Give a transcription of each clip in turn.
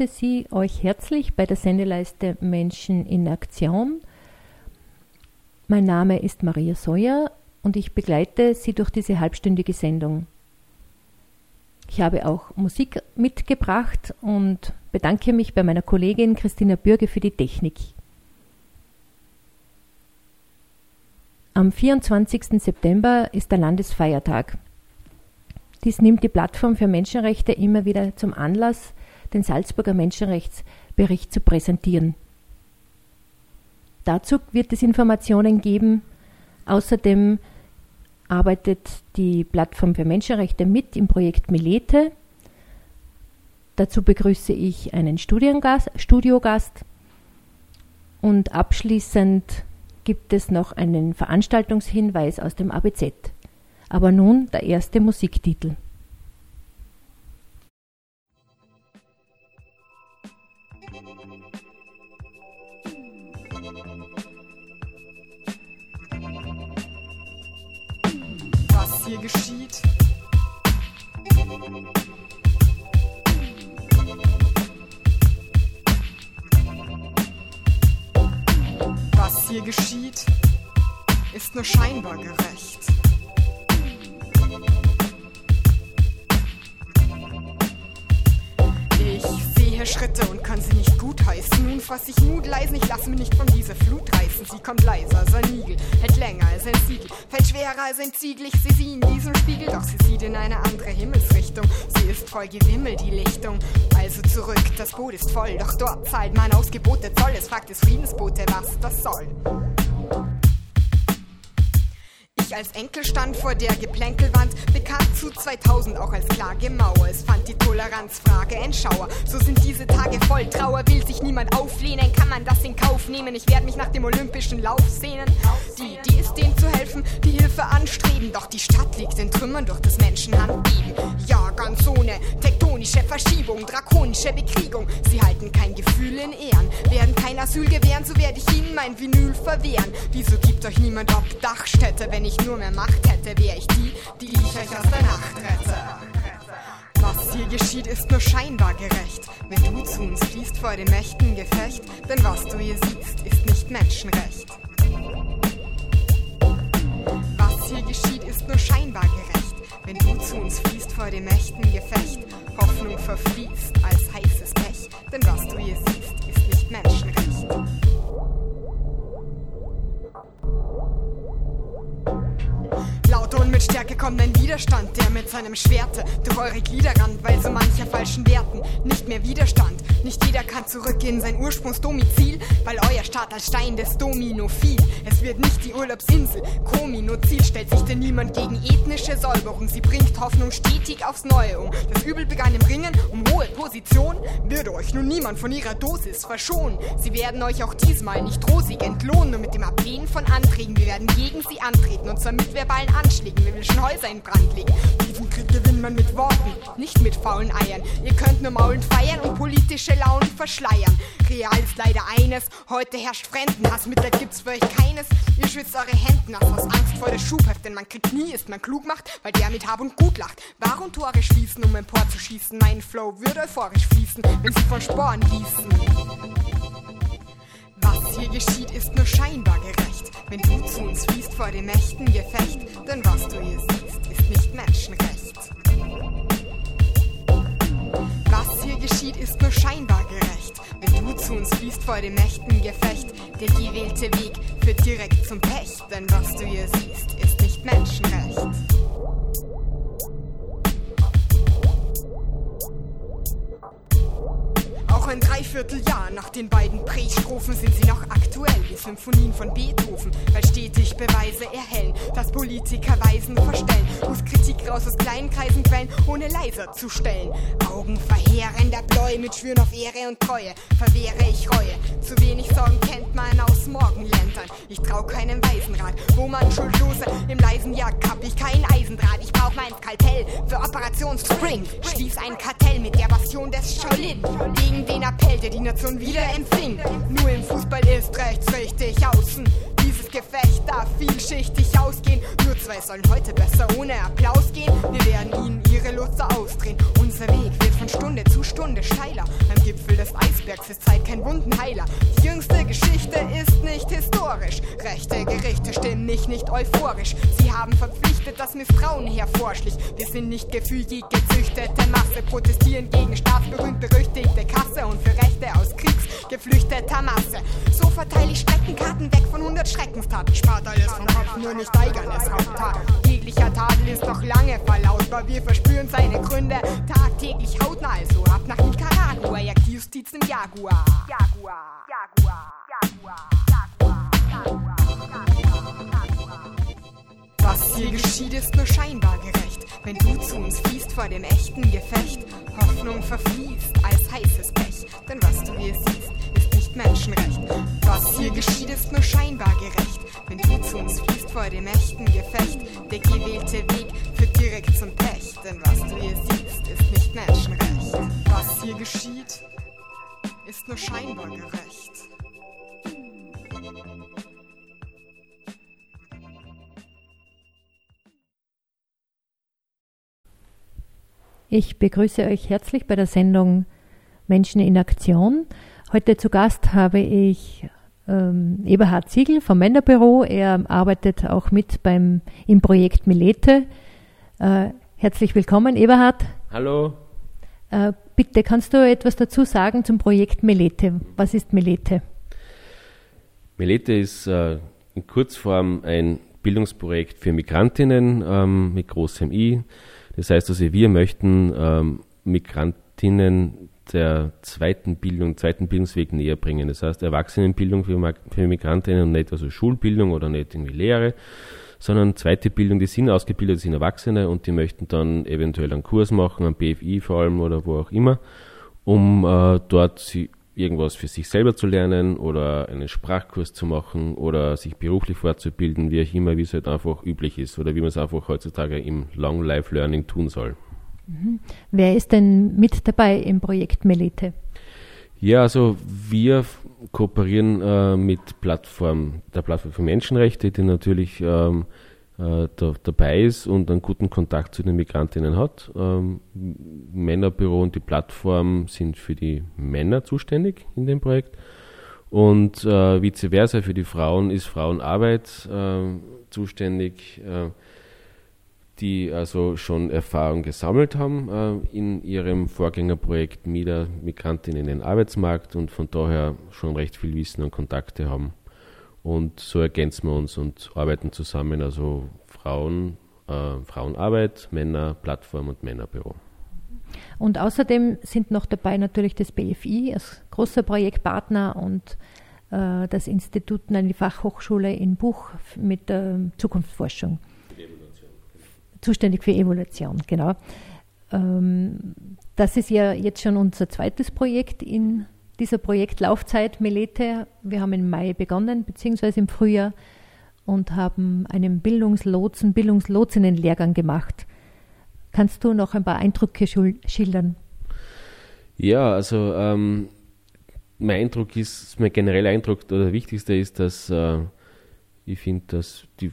Begrüße Sie euch herzlich bei der Sendeleiste Menschen in Aktion. Mein Name ist Maria Seuer und ich begleite Sie durch diese halbstündige Sendung. Ich habe auch Musik mitgebracht und bedanke mich bei meiner Kollegin Christina Bürge für die Technik. Am 24. September ist der Landesfeiertag. Dies nimmt die Plattform für Menschenrechte immer wieder zum Anlass, den Salzburger Menschenrechtsbericht zu präsentieren. Dazu wird es Informationen geben. Außerdem arbeitet die Plattform für Menschenrechte mit im Projekt Milete. Dazu begrüße ich einen Studiogast und abschließend gibt es noch einen Veranstaltungshinweis aus dem ABZ. Aber nun der erste Musiktitel. Hier geschieht. Was hier geschieht, ist nur scheinbar gerecht. Sehe Schritte und kann sie nicht gutheißen. Nun fass ich Mut leisen, ich lasse mich nicht von dieser Flut reißen. Sie kommt leiser ein Igel, hält länger als ein Siegel, fällt schwerer als ein Ziegel. Ich sehe sie in diesem Spiegel, doch sie sieht in eine andere Himmelsrichtung. Sie ist voll Gewimmel, die Lichtung. Also zurück, das Boot ist voll, doch dort zahlt mein Ausgebot der Zoll. Es fragt des Friedensbote, was das soll ich als Enkel stand vor der Geplänkelwand, bekannt zu 2000 auch als Klagemauer. Es fand die Toleranzfrage ein Schauer. So sind diese Tage voll Trauer, will sich niemand auflehnen, kann man das in Kauf nehmen? Ich werde mich nach dem olympischen Lauf sehnen. Die, die ist denen zu helfen, die Hilfe anstreben. Doch die Stadt liegt in Trümmern durch das Menschenhandbeben. Ja, ganz ohne tektonische Verschiebung, drakonische Bekriegung. Sie halten kein Gefühl in Ehren, werden kein Asyl gewähren, so werde ich ihnen mein Vinyl verwehren. Wieso gibt euch niemand Obdachstätte, wenn ich nur mehr Macht hätte, wäre ich die, die ich euch aus der Nacht rette. Was hier geschieht, ist nur scheinbar gerecht. Wenn du zu uns fließt vor dem mächten Gefecht, denn was du hier siehst, ist nicht Menschenrecht. Was hier geschieht, ist nur scheinbar gerecht. Wenn du zu uns fließt vor dem mächten Gefecht, Hoffnung verfließt als heißes Pech, denn was du hier siehst, ist nicht Menschenrecht. Mit Stärke kommt ein Widerstand, der mit seinem Schwerte durch eure Glieder rannt, weil so mancher falschen Werten nicht mehr Widerstand. Nicht jeder kann zurück in sein Ursprungsdomizil, weil euer Staat als Stein des Domino fiel. Es wird nicht die Urlaubsinsel, Komino Ziel stellt sich denn niemand gegen ethnische Säuberung. Sie bringt Hoffnung stetig aufs Neue um. Das Übel begann im Ringen um hohe Position, würde euch nun niemand von ihrer Dosis verschonen. Sie werden euch auch diesmal nicht rosig entlohnen, nur mit dem Ablehnen von Anträgen. Wir werden gegen sie antreten und zwar mit verbalen Anschlägen. Schon Häuser in Brand legen. Diesen Krieg gewinnt man mit Worten, nicht mit faulen Eiern. Ihr könnt nur maulen feiern und politische Launen verschleiern. Real ist leider eines, heute herrscht Fremdenhass. Mitleid gibt's für euch keines. Ihr schwitzt eure Hemden aus aus Angst vor der Schubheft, denn man kriegt nie, ist man klug macht, weil der mit Hab und Gut lacht. Warum Tore schließen, um empor zu schießen? Mein Flow würde euphorisch fließen, wenn sie von Sporen gießen. Was hier geschieht, ist nur scheinbar gerecht. Wenn du zu uns fließt vor dem mächten Gefecht, denn was du hier siehst, ist nicht Menschenrecht. Was hier geschieht, ist nur scheinbar gerecht. Wenn du zu uns fließt vor dem mächten Gefecht, der gewählte Weg führt direkt zum Pech, denn was du hier siehst, ist nicht Menschenrecht. Ein Dreivierteljahr nach den beiden Pre-Strophen sind sie noch aktuell, wie Symphonien von Beethoven, weil stetig Beweise erhellen, dass Politiker Weisen verstellen, muss Kritik raus aus kleinen Kreisen quellen, ohne leiser zu stellen. Augen verheerender Bläu mit Schwüren auf Ehre und Treue, verwehre ich Reue. Zu wenig Sorgen kennt man aus Morgenländern. Ich trau keinem Waisenrat, wo man Schuldlose im leisen Jagd hab ich kein Eisendraht. Ich brauch mein Skalpell für Operation Spring. Schließ ein Kartell mit der Passion des Shaolin. Gegen den Appell, der die Nation wieder empfing. Nur im Fußball ist rechts richtig außen. Dieses Gefecht darf vielschichtig ausgehen. Nur zwei sollen heute besser ohne Applaus gehen. Wir werden ihnen ihre Lutze ausdrehen. Unser Weg wird von Stunde zu Stunde steiler. Am Gipfel des Eisbergs ist Zeit kein Wundenheiler. Die jüngste Geschichte ist nicht historisch. Rechte Gerichte stimmen mich nicht euphorisch. Sie haben verpflichtet, dass Misstrauen hervorschlich. Wir sind nicht gefügig gezüchtete Masse, protestieren gegen staatsberühmt berüchtigte Kasse und für Rechte aus Kriegsgeflüchteter Masse. So verteile ich Streckenkarten weg von 100 Schreckenstaten. Spart alles vom Kopf, nur nicht Eigernes Haupttat. Jeglicher Tadel ist noch lange verlautbar. Wir verspüren seine Gründe tagtäglich hautnah. Also ab nach Nicaragua, die Justiz im Jaguar, Jaguar, Jaguar, Jaguar. Was hier geschieht, ist nur scheinbar gerecht. Wenn du zu uns fließt vor dem echten Gefecht, Hoffnung verfließt als heißes Pech. Denn was du hier siehst, ist nicht Menschenrecht. Was hier geschieht, ist nur scheinbar gerecht. Wenn du zu uns fließt vor dem echten Gefecht, der gewählte Weg führt direkt zum Pech. Denn was du hier siehst, ist nicht Menschenrecht. Was hier geschieht, ist nur scheinbar gerecht. Ich begrüße euch herzlich bei der Sendung Menschen in Aktion. Heute zu Gast habe ich ähm, Eberhard Ziegel vom Männerbüro. Er arbeitet auch mit beim, im Projekt Milete. Äh, herzlich willkommen, Eberhard. Hallo. Äh, bitte, kannst du etwas dazu sagen zum Projekt Melete? Was ist Melete? Melete ist äh, in Kurzform ein Bildungsprojekt für Migrantinnen ähm, mit großem I. Das heißt also, wir möchten ähm, Migrantinnen der zweiten Bildung, zweiten Bildungsweg näher bringen. Das heißt, Erwachsenenbildung für, für Migrantinnen und nicht also Schulbildung oder nicht irgendwie Lehre, sondern zweite Bildung, die sind ausgebildet, sind Erwachsene und die möchten dann eventuell einen Kurs machen, am BFI vor allem oder wo auch immer, um äh, dort sie irgendwas für sich selber zu lernen oder einen Sprachkurs zu machen oder sich beruflich fortzubilden, wie auch immer, wie es halt einfach üblich ist oder wie man es einfach heutzutage im Long Life Learning tun soll. Mhm. Wer ist denn mit dabei im Projekt Melete? Ja, also wir kooperieren äh, mit Plattform, der Plattform für Menschenrechte, die natürlich ähm, äh, da, dabei ist und einen guten Kontakt zu den Migrantinnen hat. Ähm, Männerbüro und die Plattform sind für die Männer zuständig in dem Projekt. Und äh, vice versa für die Frauen ist Frauenarbeit äh, zuständig, äh, die also schon Erfahrung gesammelt haben äh, in ihrem Vorgängerprojekt MIDA Migrantinnen in den Arbeitsmarkt und von daher schon recht viel Wissen und Kontakte haben. Und so ergänzen wir uns und arbeiten zusammen, also Frauen, äh, Frauenarbeit, Männer, Plattform und Männerbüro. Und außerdem sind noch dabei natürlich das BFI als großer Projektpartner und äh, das Institut, nein, die Fachhochschule in Buch mit der Zukunftsforschung. Für Zuständig für Evolution, genau. Ähm, das ist ja jetzt schon unser zweites Projekt in dieser Projektlaufzeit Melete. Wir haben im Mai begonnen, beziehungsweise im Frühjahr, und haben einen Bildungslotsen, Bildungslotsinnen-Lehrgang gemacht. Kannst du noch ein paar Eindrücke schildern? Ja, also ähm, mein Eindruck ist, mein genereller Eindruck oder der wichtigste ist, dass äh, ich finde, dass die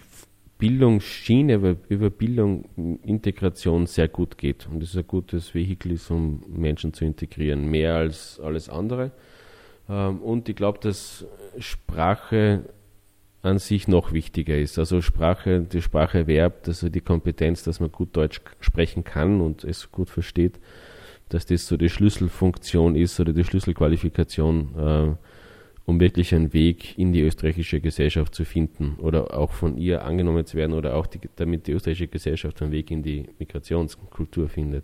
Bildungsschiene über, Bildung, Integration sehr gut geht. Und es ein gutes Vehikel ist, um Menschen zu integrieren, mehr als alles andere. Ähm, und ich glaube, dass Sprache an sich noch wichtiger ist. Also Sprache, die Sprache erwerbt, also die Kompetenz, dass man gut Deutsch sprechen kann und es gut versteht, dass das so die Schlüsselfunktion ist oder die Schlüsselqualifikation äh, um wirklich einen Weg in die österreichische Gesellschaft zu finden oder auch von ihr angenommen zu werden oder auch die, damit die österreichische Gesellschaft einen Weg in die Migrationskultur findet.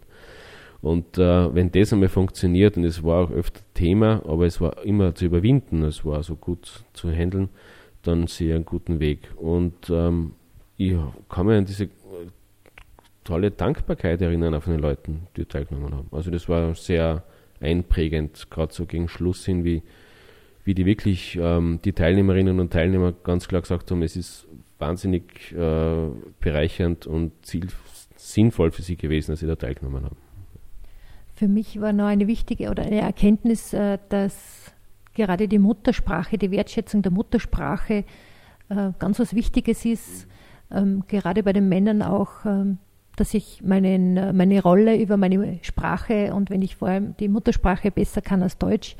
Und äh, wenn das einmal funktioniert, und es war auch öfter Thema, aber es war immer zu überwinden, es war so gut zu handeln, dann sehe ich einen guten Weg. Und ähm, ich kann mich an diese tolle Dankbarkeit erinnern von den Leuten, die teilgenommen haben. Also das war sehr einprägend, gerade so gegen Schluss hin, wie, wie die wirklich ähm, die Teilnehmerinnen und Teilnehmer ganz klar gesagt haben, es ist wahnsinnig äh, bereichernd und ziel, sinnvoll für sie gewesen, dass sie da teilgenommen haben. Für mich war noch eine wichtige oder eine Erkenntnis, äh, dass gerade die Muttersprache, die Wertschätzung der Muttersprache äh, ganz was Wichtiges ist, ähm, gerade bei den Männern auch, ähm, dass ich meinen, äh, meine Rolle über meine Sprache und wenn ich vor allem die Muttersprache besser kann als Deutsch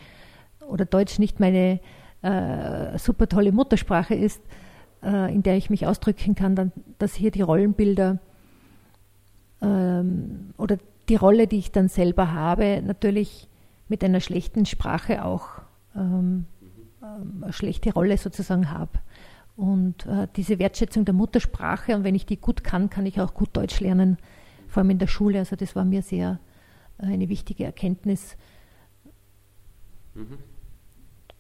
oder Deutsch nicht meine äh, super tolle Muttersprache ist, äh, in der ich mich ausdrücken kann, dann, dass hier die Rollenbilder ähm, oder die Rolle, die ich dann selber habe, natürlich mit einer schlechten Sprache auch ähm, ähm, eine schlechte Rolle sozusagen habe. Und äh, diese Wertschätzung der Muttersprache, und wenn ich die gut kann, kann ich auch gut Deutsch lernen, vor allem in der Schule. Also das war mir sehr äh, eine wichtige Erkenntnis. Mhm.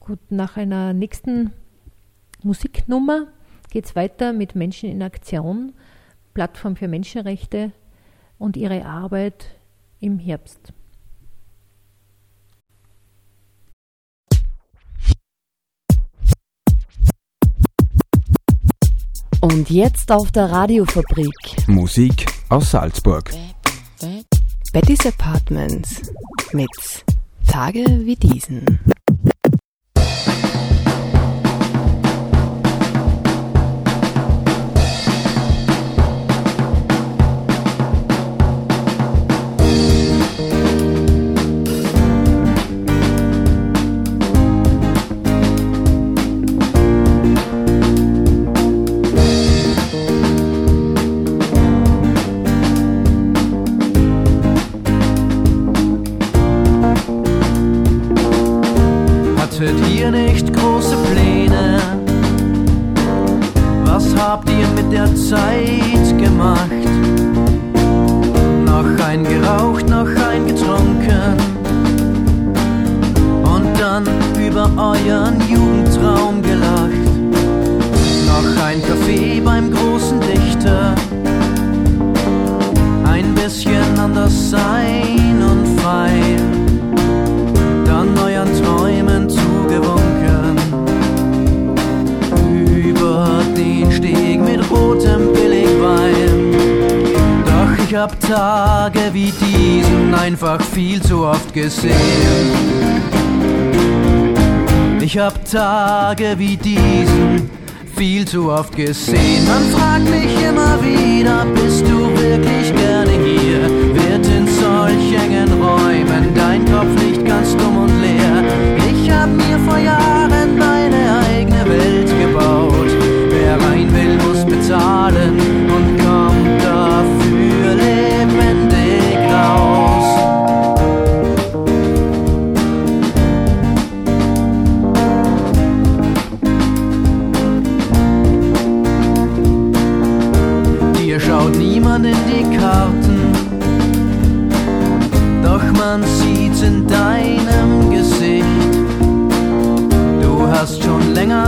Gut, nach einer nächsten Musiknummer geht es weiter mit Menschen in Aktion, Plattform für Menschenrechte und ihre Arbeit im Herbst. Und jetzt auf der Radiofabrik. Musik aus Salzburg. Betty's Apartments mit Tage wie diesen. Tage wie diesen viel zu oft gesehen. Man fragt mich immer wieder, bist du wirklich gerne hier? Wird in solch engen Räumen dein Kopf nicht ganz dumm und leer? Ich hab mir vor Jahren meine eigene Welt gebaut. Wer rein will, muss bezahlen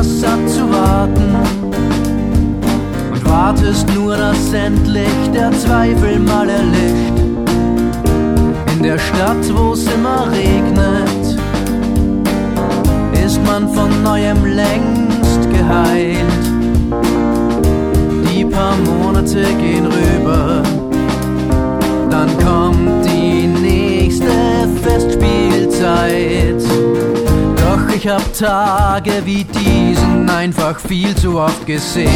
satt zu warten und wartest nur, dass endlich der Zweifel mal erlischt. In der Stadt, wo's immer regnet, ist man von neuem längst geheilt paar Monate gehen rüber, dann kommt die nächste Festspielzeit. Ich hab Tage wie diesen einfach viel zu oft gesehen.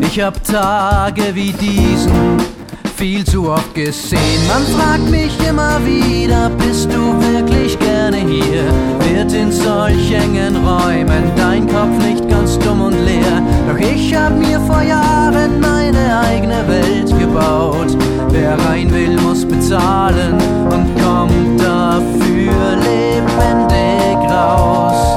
Ich hab Tage wie diesen viel zu oft gesehen. Man fragt mich immer wieder, bist du wirklich gerne hier? Wird in solch engen Räumen dein Kopf nicht ganz dumm und leer? Doch ich hab mir vor Jahren meine eigene Welt gebaut. Wer rein will, muss bezahlen und kommt dafür lebendig raus.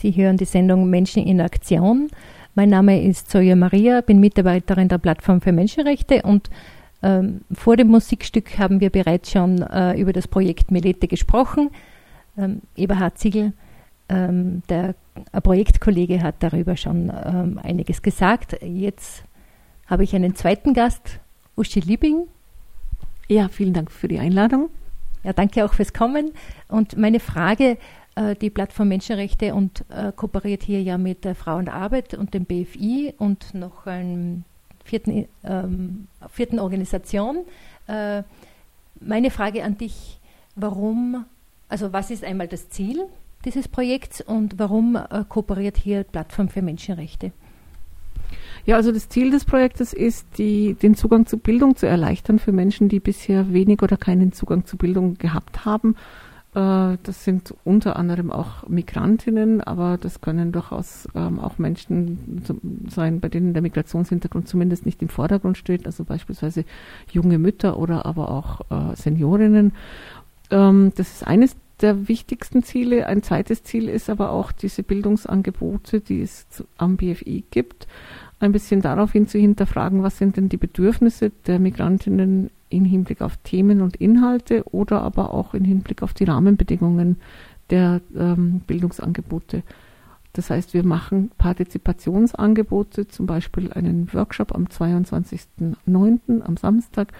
Sie hören die Sendung Menschen in Aktion. Mein Name ist Zoya Maria, bin Mitarbeiterin der Plattform für Menschenrechte und ähm, vor dem Musikstück haben wir bereits schon äh, über das Projekt Melete gesprochen. Ähm, Eberhard Ziegel, ähm, der Projektkollege, hat darüber schon ähm, einiges gesagt. Jetzt habe ich einen zweiten Gast, Uschi Liebing. Ja, vielen Dank für die Einladung. Ja, danke auch fürs Kommen. Und meine Frage, äh, die Plattform Menschenrechte und äh, kooperiert hier ja mit der Frauenarbeit und dem BFI und noch einem vierten, ähm, vierten Organisation. Äh, meine Frage an dich, warum, also was ist einmal das Ziel dieses Projekts und warum äh, kooperiert hier Plattform für Menschenrechte? Ja, also das Ziel des Projektes ist, die, den Zugang zu Bildung zu erleichtern für Menschen, die bisher wenig oder keinen Zugang zu Bildung gehabt haben. Äh, das sind unter anderem auch Migrantinnen, aber das können durchaus ähm, auch Menschen sein, bei denen der Migrationshintergrund zumindest nicht im Vordergrund steht, also beispielsweise junge Mütter oder aber auch äh, Seniorinnen. Ähm, das ist eines der wichtigsten Ziele. Ein zweites Ziel ist aber auch diese Bildungsangebote, die es am BFI gibt, ein bisschen daraufhin zu hinterfragen, was sind denn die Bedürfnisse der Migrantinnen im Hinblick auf Themen und Inhalte oder aber auch im Hinblick auf die Rahmenbedingungen der ähm, Bildungsangebote. Das heißt, wir machen Partizipationsangebote, zum Beispiel einen Workshop am 22.09. am Samstag,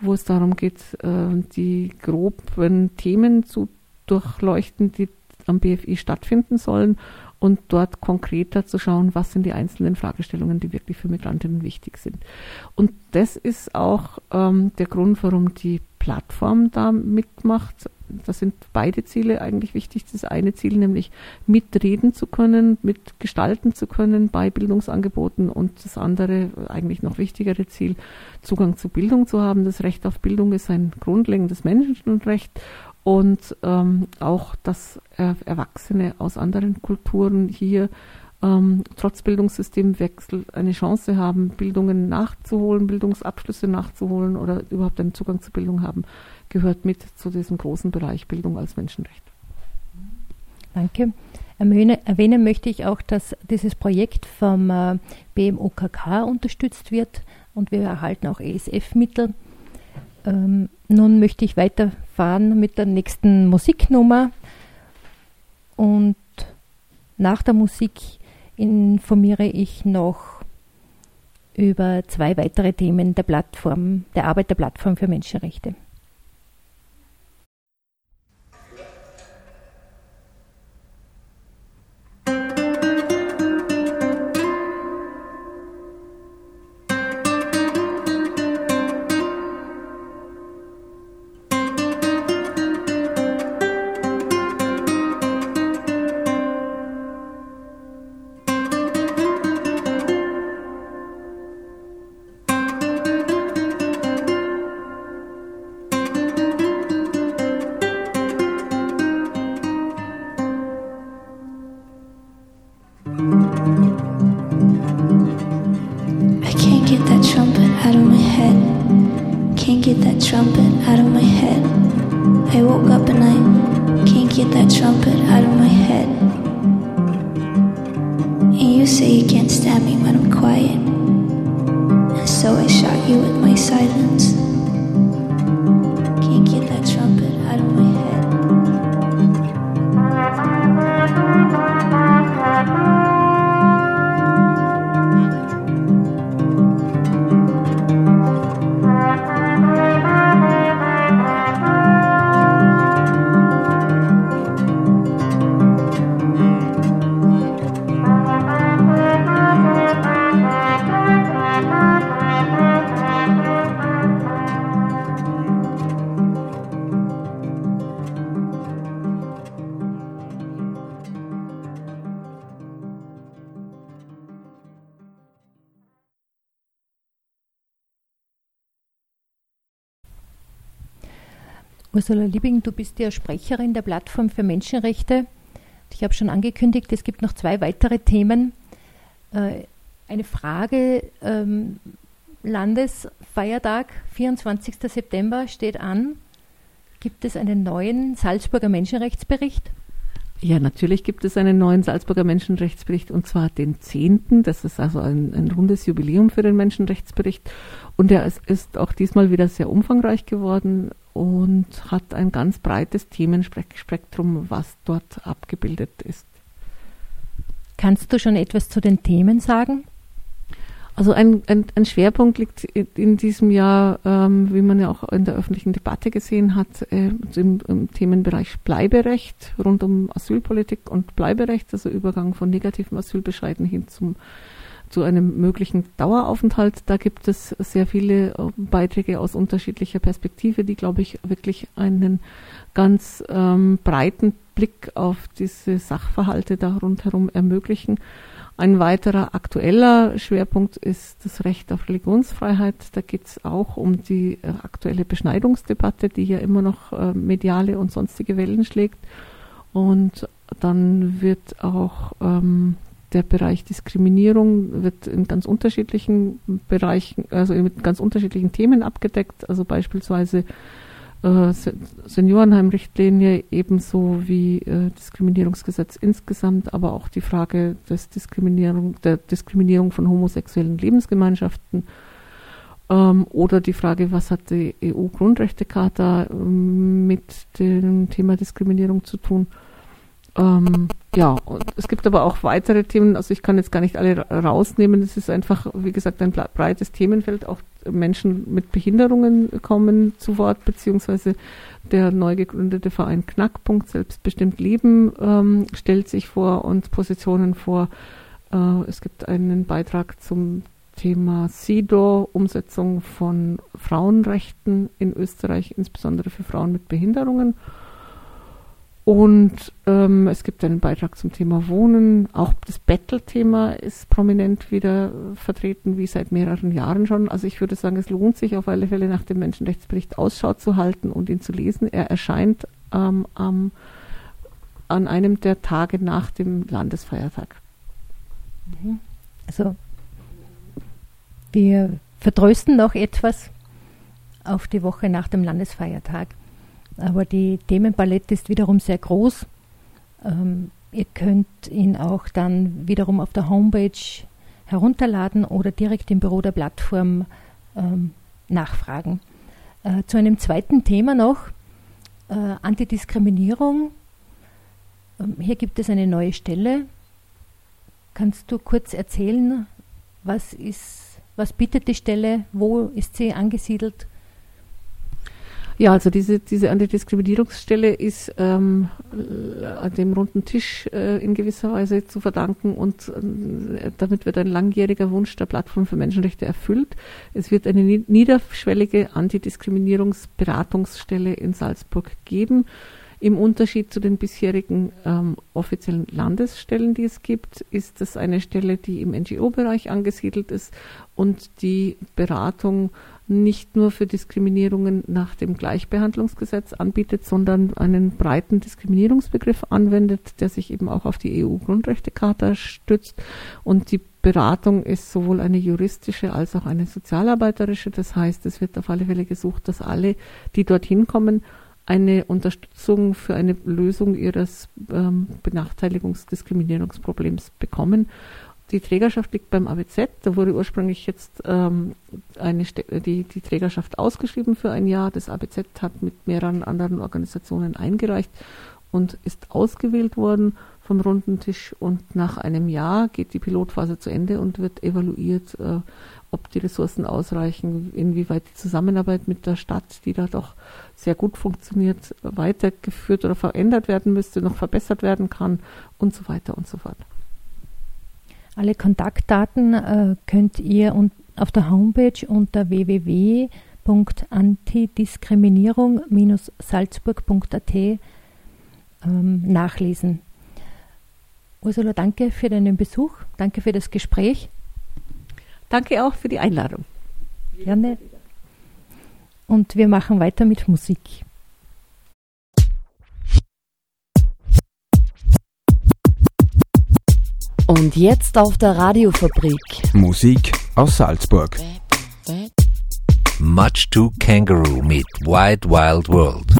wo es darum geht, äh, die groben Themen zu durchleuchten, die am BFI stattfinden sollen und dort konkreter zu schauen, was sind die einzelnen Fragestellungen, die wirklich für Migrantinnen wichtig sind. Und das ist auch ähm, der Grund, warum die Plattform da mitmacht. Da sind beide Ziele eigentlich wichtig. Das eine Ziel, nämlich mitreden zu können, mitgestalten zu können bei Bildungsangeboten und das andere, eigentlich noch wichtigere Ziel, Zugang zu Bildung zu haben. Das Recht auf Bildung ist ein grundlegendes Menschenrecht und ähm, auch, dass Erwachsene aus anderen Kulturen hier ähm, trotz Bildungssystemwechsel eine Chance haben, Bildungen nachzuholen, Bildungsabschlüsse nachzuholen oder überhaupt einen Zugang zu Bildung haben, gehört mit zu diesem großen Bereich Bildung als Menschenrecht. Danke. Erwähnen möchte ich auch, dass dieses Projekt vom äh, BMOKK unterstützt wird und wir erhalten auch ESF-Mittel. Ähm, nun möchte ich weiterfahren mit der nächsten Musiknummer und nach der Musik informiere ich noch über zwei weitere Themen der Plattform, der Arbeit der Plattform für Menschenrechte. get that trumpet out of my head. I woke up and I can't get that trumpet out of my head. And you say you can't stab me when I'm quiet. And so I shot you with my silence. Ursula Liebing, du bist ja Sprecherin der Plattform für Menschenrechte. Ich habe schon angekündigt, es gibt noch zwei weitere Themen. Äh, eine Frage, ähm, Landesfeiertag, 24. September steht an. Gibt es einen neuen Salzburger Menschenrechtsbericht? Ja, natürlich gibt es einen neuen Salzburger Menschenrechtsbericht und zwar den zehnten. Das ist also ein, ein rundes Jubiläum für den Menschenrechtsbericht. Und er ist, auch diesmal wieder sehr umfangreich geworden und hat ein ganz breites Themenspektrum, was dort abgebildet ist. Kannst du schon etwas zu den Themen sagen? Also ein, ein, ein Schwerpunkt liegt in diesem Jahr, ähm, wie man ja auch in der öffentlichen Debatte gesehen hat, äh, im, im, Themenbereich Bleiberecht rund um Asylpolitik und Bleiberecht, also Übergang von negativen Asylbescheiden hin zum zu einem möglichen Daueraufenthalt. Da gibt es sehr viele äh, Beiträge aus unterschiedlicher Perspektive, die, glaube ich, wirklich einen ganz ähm, breiten Blick auf diese Sachverhalte da rundherum ermöglichen. Ein weiterer aktueller Schwerpunkt ist das Recht auf Religionsfreiheit. Da geht es auch um die äh, aktuelle Beschneidungsdebatte, die ja immer noch äh, mediale und sonstige Wellen schlägt. Und dann wird auch ähm, der Bereich Diskriminierung wird in ganz unterschiedlichen Bereichen, also mit ganz unterschiedlichen Themen abgedeckt. Also beispielsweise äh, Seniorenheimrichtlinie ebenso wie äh, Diskriminierungsgesetz insgesamt, aber auch die Frage des Diskriminierung, der Diskriminierung von homosexuellen Lebensgemeinschaften ähm, oder die Frage, was hat die EU-Grundrechtecharta ähm, mit dem Thema Diskriminierung zu tun. Ähm, ja, es gibt aber auch weitere Themen, also ich kann jetzt gar nicht alle rausnehmen. Es ist einfach, wie gesagt, ein breites Themenfeld. Auch Menschen mit Behinderungen kommen zu Wort, beziehungsweise der neu gegründete Verein Knackpunkt Selbstbestimmt Leben ähm, stellt sich vor und Positionen vor. Äh, es gibt einen Beitrag zum Thema SIDO, Umsetzung von Frauenrechten in Österreich, insbesondere für Frauen mit Behinderungen. Und ähm, es gibt einen Beitrag zum Thema Wohnen. Auch das Battle-Thema ist prominent wieder vertreten, wie seit mehreren Jahren schon. Also ich würde sagen, es lohnt sich auf alle Fälle nach dem Menschenrechtsbericht Ausschau zu halten und ihn zu lesen. Er erscheint ähm, am, an einem der Tage nach dem Landesfeiertag. Mhm. Also wir vertrösten noch etwas auf die Woche nach dem Landesfeiertag. Aber die Themenpalette ist wiederum sehr groß. Ähm, ihr könnt ihn auch dann wiederum auf der Homepage herunterladen oder direkt im Büro der Plattform ähm, nachfragen. Äh, zu einem zweiten Thema noch, äh, Antidiskriminierung. Ähm, hier gibt es eine neue Stelle. Kannst du kurz erzählen, was ist, was bietet die Stelle, wo ist sie angesiedelt? Ja, also diese, diese Antidiskriminierungsstelle ist ähm, an dem runden Tisch äh, in gewisser Weise zu verdanken und äh, damit wird ein langjähriger Wunsch der Plattform für Menschenrechte erfüllt. Es wird eine niederschwellige Antidiskriminierungsberatungsstelle in Salzburg geben. Im Unterschied zu den bisherigen ähm, offiziellen Landesstellen, die es gibt, ist das eine Stelle, die im NGO-Bereich angesiedelt ist und die Beratung nicht nur für Diskriminierungen nach dem Gleichbehandlungsgesetz anbietet, sondern einen breiten Diskriminierungsbegriff anwendet, der sich eben auch auf die EU-Grundrechtecharta stützt. Und die Beratung ist sowohl eine juristische als auch eine sozialarbeiterische. Das heißt, es wird auf alle Fälle gesucht, dass alle, die dorthin kommen, eine Unterstützung für eine Lösung ihres ähm, Benachteiligungs-Diskriminierungsproblems bekommen. Die Trägerschaft liegt beim ABZ. Da wurde ursprünglich jetzt ähm, eine die, die Trägerschaft ausgeschrieben für ein Jahr. Das ABZ hat mit mehreren anderen Organisationen eingereicht und ist ausgewählt worden vom runden Tisch. Und nach einem Jahr geht die Pilotphase zu Ende und wird evaluiert, äh, ob die Ressourcen ausreichen, inwieweit die Zusammenarbeit mit der Stadt, die da doch sehr gut funktioniert, weitergeführt oder verändert werden müsste, noch verbessert werden kann und so weiter und so fort. Alle Kontaktdaten äh, könnt ihr un auf der Homepage unter www.antidiskriminierung-salzburg.at ähm, nachlesen. Ursula, danke für deinen Besuch, danke für das Gespräch. Danke auch für die Einladung. Gerne. Und wir machen weiter mit Musik. Und jetzt auf der Radiofabrik. Musik aus Salzburg. Much to Kangaroo mit Wide Wild World.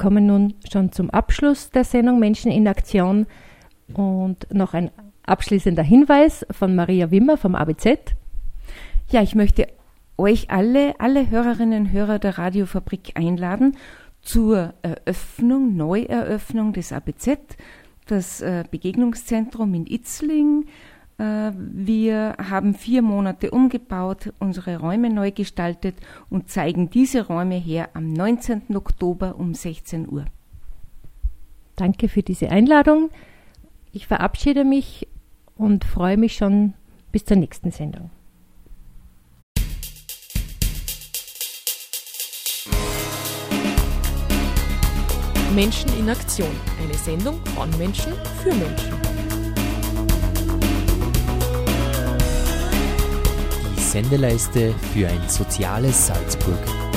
Kommen nun schon zum Abschluss der Sendung Menschen in Aktion und noch ein abschließender Hinweis von Maria Wimmer vom ABZ. Ja, ich möchte euch alle, alle Hörerinnen und Hörer der Radiofabrik einladen zur Eröffnung, Neueröffnung des ABZ, das äh, Begegnungszentrum in Itzling. Äh, wir haben vier Monate umgebaut, unsere Räume neu gestaltet und zeigen diese Räume her am 19. Oktober um 16 Uhr. Danke für diese Einladung. Ich verabschiede mich und freue mich schon bis zur nächsten Sendung. Menschen in Aktion. Eine Sendung von Menschen für Menschen. Sendeleiste für ein soziales Salzburg.